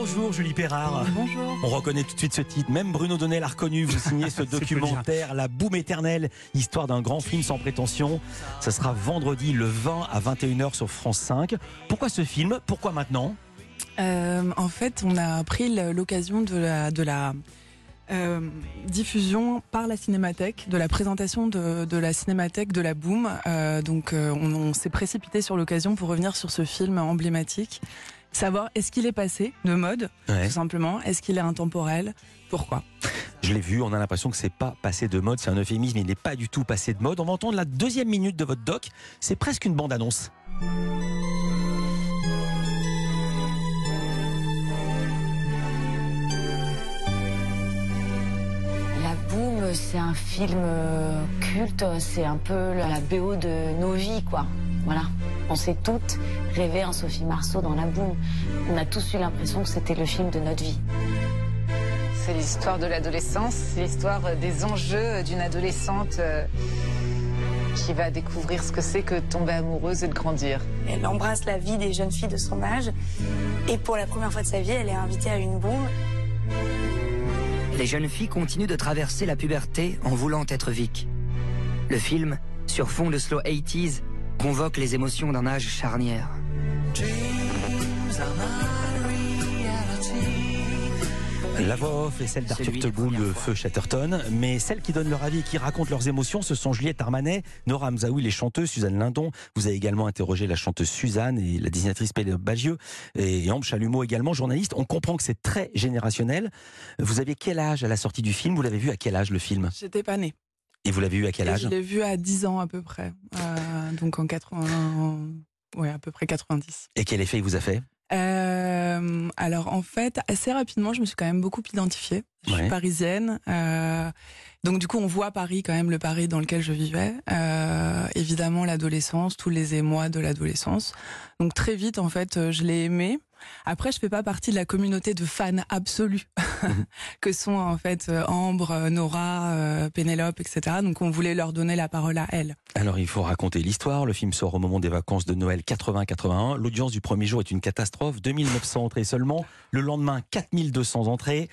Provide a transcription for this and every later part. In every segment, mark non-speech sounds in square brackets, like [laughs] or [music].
Bonjour Julie Perrard. Bonjour. On reconnaît tout de suite ce titre. Même Bruno Donnet l'a reconnu. Vous signez ce [laughs] documentaire, La Boum éternelle, histoire d'un grand film sans prétention. Ce sera vendredi le 20 à 21h sur France 5. Pourquoi ce film? Pourquoi maintenant? Euh, en fait, on a pris l'occasion de la, de la euh, diffusion par la Cinémathèque, de la présentation de, de la Cinémathèque de la Boom. Euh, donc, on, on s'est précipité sur l'occasion pour revenir sur ce film emblématique. Savoir est-ce qu'il est passé de mode, Ouais. tout simplement? Est-ce qu'il est intemporel? Pourquoi? Je l'ai vu, on a l'impression que c'est pas passé de mode, c'est un euphémisme, il n'est pas du tout passé de mode. On va entendre la deuxième minute de votre doc, c'est presque une bande-annonce. La Boom, c'est un film euh, culte, c'est un peu la BO de nos vies, quoi. Voilà. On s'est toutes rêvé en Sophie Marceau dans La Boom. On a tous eu l'impression que c'était le film de notre vie. C'est l'histoire de l'adolescence, c'est l'histoire des enjeux d'une adolescente euh, qui va découvrir ce que c'est que de tomber amoureuse et de grandir. Elle embrasse la vie des jeunes filles de son âge. Et pour la première fois de sa vie, elle est invitée à une boum. Les jeunes filles continuent de traverser la puberté en voulant être Vic. Le film, sur fond de slow 80s, convoque les émotions d'un âge charnière. La voix off est celle d'Arthur Teboul de. Feu Chatterton, mais celles qui donnent leur avis et qui racontent leurs émotions, ce sont Juliette Armanet, Nora Hamzaoui, les chanteuses, Suzanne Lindon. Vous avez également interrogé la chanteuse Suzanne et la dessinatrice Pénélope Bagieux et Ambre Chalumeau également, journaliste. On comprend que c'est très générationnel. Vous aviez quel âge à la sortie du film? Vous l'avez vu à quel âge le film? J'étais pas née. Et vous l'avez vu à quel âge je l'ai vu à 10 ans à peu près. Euh, donc en 80. Ouais, à peu près 90. Et quel effet il vous a fait? Euh, alors en fait, assez rapidement, je me suis quand même beaucoup identifiée. Je Ouais. suis parisienne. euh, donc du coup, on voit Paris quand même, le Paris dans lequel je vivais. Euh, évidemment, l'adolescence, tous les émois de l'adolescence. Donc très vite, en fait, euh, je l'ai aimé. Après, je fais pas partie de la communauté de fans absolus [laughs] que sont en fait Ambre, Nora, Pénélope, etc. Donc on voulait leur donner la parole à elles. Alors il faut raconter l'histoire. Le film sort au moment des vacances de Noël 80-81. L'audience du premier jour est une catastrophe. 2900 entrées seulement. Le lendemain, 4200 entrées.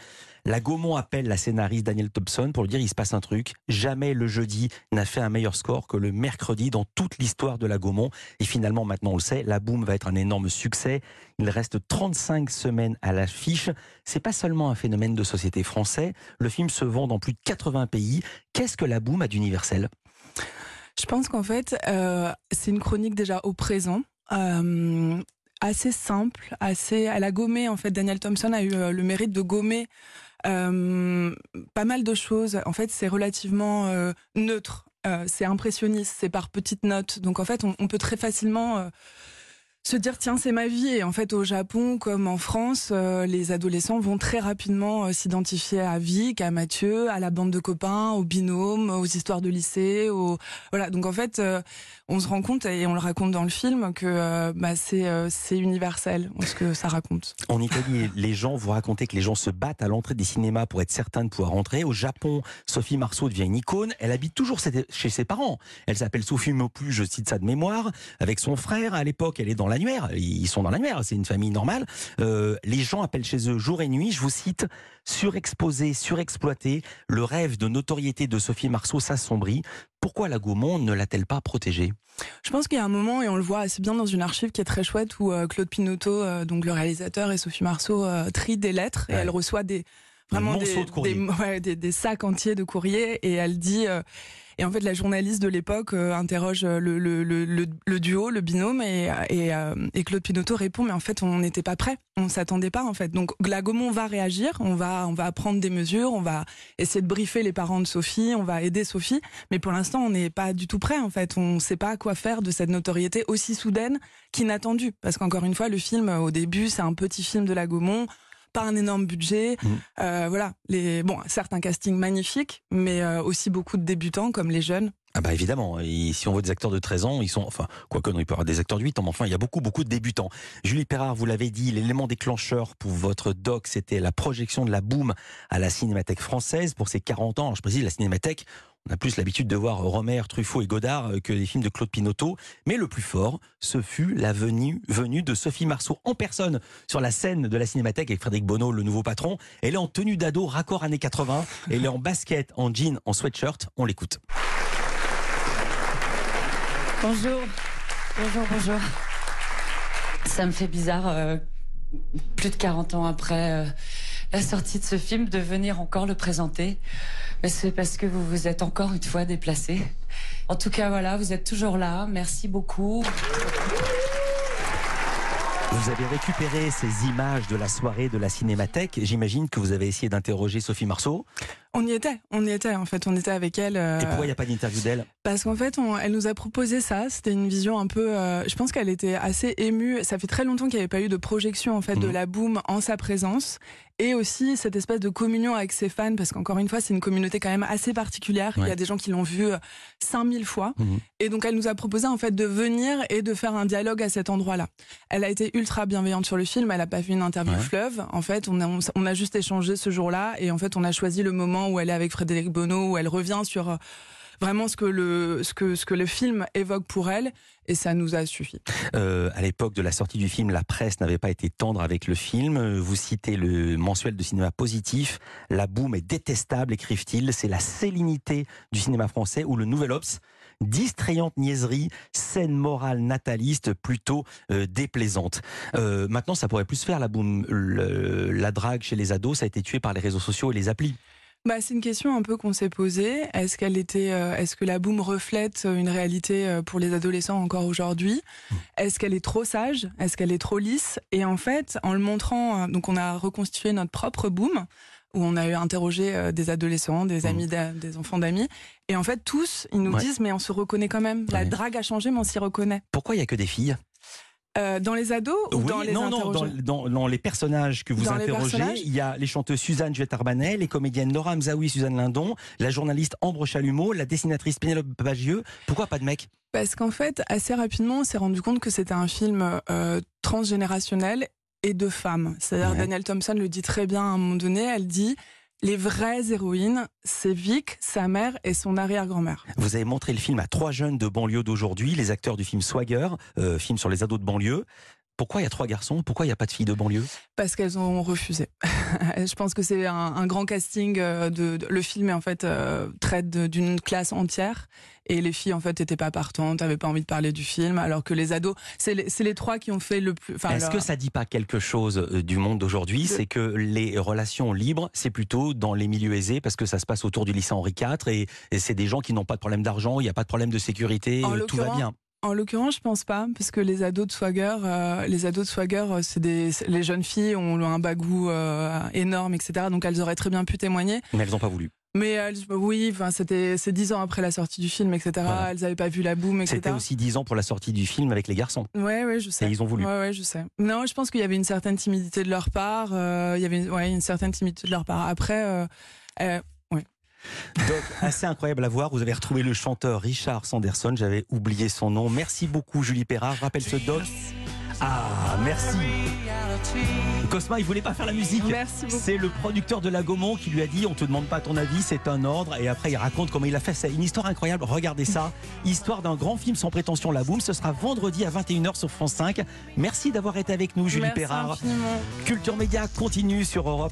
La Gaumont appelle la scénariste Daniel Thompson pour lui dire il se passe un truc. Jamais le jeudi n'a fait un meilleur score que le mercredi dans toute l'histoire de la Gaumont. Et finalement, maintenant on le sait, la boom va être un énorme succès. Il reste 35 semaines à l'affiche. C'est pas seulement un phénomène de société français. Le film se vend dans plus de 80 pays. Qu'est-ce que la boom a d'universel? Je pense qu'en fait, euh, c'est une chronique déjà au présent. euh, assez simple, assez. Elle a gommé en fait. Daniel Thompson a eu euh, le mérite de gommer euh, pas mal de choses. En fait, c'est relativement euh, neutre. Euh, c'est impressionniste. C'est par petites notes. Donc en fait, on, peut très facilement se dire tiens c'est ma vie et en fait au Japon comme en France euh, les adolescents vont très rapidement euh, s'identifier à Vic, à Mathieu, à la bande de copains, aux binômes, aux histoires de lycée, voilà donc en fait euh, on se rend compte et on le raconte dans le film que bah, c'est c'est universel ce que ça raconte. En Italie, les gens vous racontaient que les gens se battent à l'entrée des cinémas pour être certains de pouvoir rentrer. Au Japon, Sophie Marceau devient une icône. Elle habite toujours chez ses parents. Elle s'appelle Sophie Mopu, je cite ça de mémoire, avec son frère. À l'époque, elle est dans l'annuaire. Ils sont dans l'annuaire. C'est une famille normale. Euh, les gens appellent chez eux jour et nuit. Je vous cite, surexposé, surexploité. Le rêve de notoriété de Sophie Marceau s'assombrit. Pourquoi la Gaumont ne l'a-t-elle pas protégée? Je pense qu'il y a un moment, et on le voit assez bien dans une archive qui est très chouette, où euh, Claude Pinoteau, euh, donc le réalisateur, et Sophie Marceau euh, trient des lettres, et elle reçoit des vraiment monceaux des, de courrier. des- ouais, des- des sacs entiers de courrier, et elle dit. Euh, et en fait, la journaliste de l'époque euh, interroge le, le, le, le- le duo, le binôme, et, et, euh, et Claude Pinoteau répond mais en fait, on n'était pas prêt, on s'attendait pas en fait. Donc la Gaumont va réagir, on va on va prendre des mesures, on va essayer de briefer les parents de Sophie, on va aider Sophie, mais pour l'instant, on n'est pas du tout prêt en fait. On ne sait pas quoi faire de cette notoriété aussi soudaine qu'inattendue. Parce qu'encore une fois, le film au début, c'est un petit film de la. Pas un énorme budget, Mhm. Euh, voilà. Les bon, certes un casting magnifique, mais euh, aussi beaucoup de débutants comme les jeunes. Ah bah évidemment, et si on voit des acteurs de 13 ans, ils sont, enfin, quoique non, il peut y avoir des acteurs de 8 ans, mais enfin, il y a beaucoup, beaucoup de débutants. Julie Perrard, vous l'avez dit, l'élément déclencheur pour votre doc, c'était la projection de la boum à la Cinémathèque française pour ses 40 ans. Je précise, la Cinémathèque, on a plus l'habitude de voir Romer, Truffaut et Godard que les films de Claude Pinoteau. Mais le plus fort, ce fut la venue, venue de Sophie Marceau en personne sur la scène de la Cinémathèque avec Frédéric Bonneau, le nouveau patron. Elle est en tenue d'ado, raccord années 80. Elle est en basket, en jean, en sweatshirt. On l'écoute. Bonjour. Bonjour, bonjour. Ça me fait bizarre, euh, plus de 40 ans après euh, la sortie de ce film, de venir encore le présenter. Mais c'est parce que vous vous êtes encore une fois déplacé. En tout cas, voilà, vous êtes toujours là. Merci beaucoup. Vous avez récupéré ces images de la soirée de la Cinémathèque. J'imagine que vous avez essayé d'interroger Sophie Marceau. On y était, on y était en fait, on était avec elle. euh, Et pourquoi il n'y a pas d'interview d'elle? Parce qu'en fait, on- elle nous a proposé ça. C'était une vision un peu. euh, je pense qu'elle était assez émue. Ça fait très longtemps qu'il n'y avait pas eu de projection en fait de Mhm. la boom en sa présence, et aussi cette espèce de communion avec ses fans, parce qu'encore une fois, c'est une communauté quand même assez particulière. Il y a des gens qui l'ont vue euh, 5000 fois, Mhm. et donc elle nous a proposé en fait de venir et de faire un dialogue à cet endroit-là. Elle a été ultra bienveillante sur le film. Elle n'a pas fait une interview Ouais. fleuve. En fait, on a, on a juste échangé ce jour-là, et en fait, on a choisi le moment où elle est avec Frédéric Bonneau, où elle revient sur euh, vraiment ce que le ce que ce que le film évoque pour elle, et ça nous a suffi. Euh, à l'époque de la sortie du film, la presse n'avait pas été tendre avec le film. Vous citez le mensuel de cinéma positif. La boum est détestable, écrivent-ils. C'est la sélénité du cinéma français ou le Nouvel Ops. Distrayante niaiserie, scène morale nataliste plutôt euh, déplaisante. Euh, maintenant, ça pourrait plus se faire la boum. La drague chez les ados, ça a été tué par les réseaux sociaux et les applis. Bah, c'est une question un peu qu'on s'est posée. Est-ce qu'elle était, euh, est-ce que la boom reflète euh, une réalité euh, pour les adolescents encore aujourd'hui? Est-ce qu'elle est trop sage? Est-ce qu'elle est trop lisse? Et en fait, en le montrant, donc on a reconstitué notre propre boom où on a eu interrogé des adolescents, des Mhm. amis, des enfants d'amis, et en fait tous, ils nous Ouais. disent mais on se reconnaît quand même. La Ouais. drague a changé, mais on s'y reconnaît. Pourquoi il y a que des filles? Euh, dans les ados ou Oui, dans les non, non, dans, interrogés dans- dans les personnages que vous Dans interrogez, il y a les chanteuses Suzanne Juette Arbanet, les comédiennes Nora Mzaoui, Suzanne Lindon, la journaliste Ambre Chalumeau, la dessinatrice Pénélope Bagieux. Pourquoi pas de mecs? Parce qu'en fait, assez rapidement, on s'est rendu compte que c'était un film euh, transgénérationnel et de femmes. C'est-à-dire, Ouais. Daniel Thompson le dit très bien à un moment donné, elle dit les vraies héroïnes, c'est Vic, sa mère et son arrière-grand-mère. Vous avez montré le film à trois jeunes de banlieue d'aujourd'hui, les acteurs du film Swagger, euh, film sur les ados de banlieue. Pourquoi il y a trois garçons? Pourquoi il n'y a pas de filles de banlieue? Parce qu'elles ont refusé. [laughs] Je pense que c'est un, un grand casting. euh, De, de- le film, en fait, euh, traite d'une classe entière. Et les filles, en fait, n'étaient pas partantes, n'avaient pas envie de parler du film. Alors que les ados, c'est les, les trois qui ont fait le plus. Est-ce leur- que ça dit pas quelque chose euh, du monde d'aujourd'hui? De- C'est que les relations libres, c'est plutôt dans les milieux aisés parce que ça se passe autour du lycée Henri IV et, et c'est des gens qui n'ont pas de problème d'argent, il n'y a pas de problème de sécurité, euh, tout va bien. En l'occurrence, je pense pas, parce que les ados de Swagger, euh, les ados de Swagger, euh, c'est des, les jeunes filles ont un bagou euh, énorme, etc. Donc elles auraient très bien pu témoigner. Mais elles n'ont pas voulu. Mais elles, oui, enfin, c'était, c'est dix ans après la sortie du film, etc. Voilà. Elles avaient pas vu la boum, etc. C'était aussi dix ans pour la sortie du film avec les garçons. Ouais, ouais, je sais. Et ils ont voulu. Ouais, ouais, je sais. Non, je pense qu'il y avait une certaine timidité de leur part. euh, il y avait, ouais, une certaine timidité de leur part. Après, euh, Donc, assez incroyable à voir. Vous avez retrouvé le chanteur Richard Sanderson. J'avais oublié son nom. Merci beaucoup, Julie Perrard. Je rappelle ce doc. Ah, merci. Cosma, il voulait pas faire la musique. Merci beaucoup. C'est le producteur de la Gaumont qui lui a dit on te demande pas ton avis, c'est un ordre. Et après, il raconte comment il a fait. C'est une histoire incroyable. Regardez ça. Histoire d'un grand film sans prétention, La Boum. Ce sera vendredi à 21h sur France 5. Merci d'avoir été avec nous, Julie merci Perrard. infiniment. Culture Média continue sur Europe.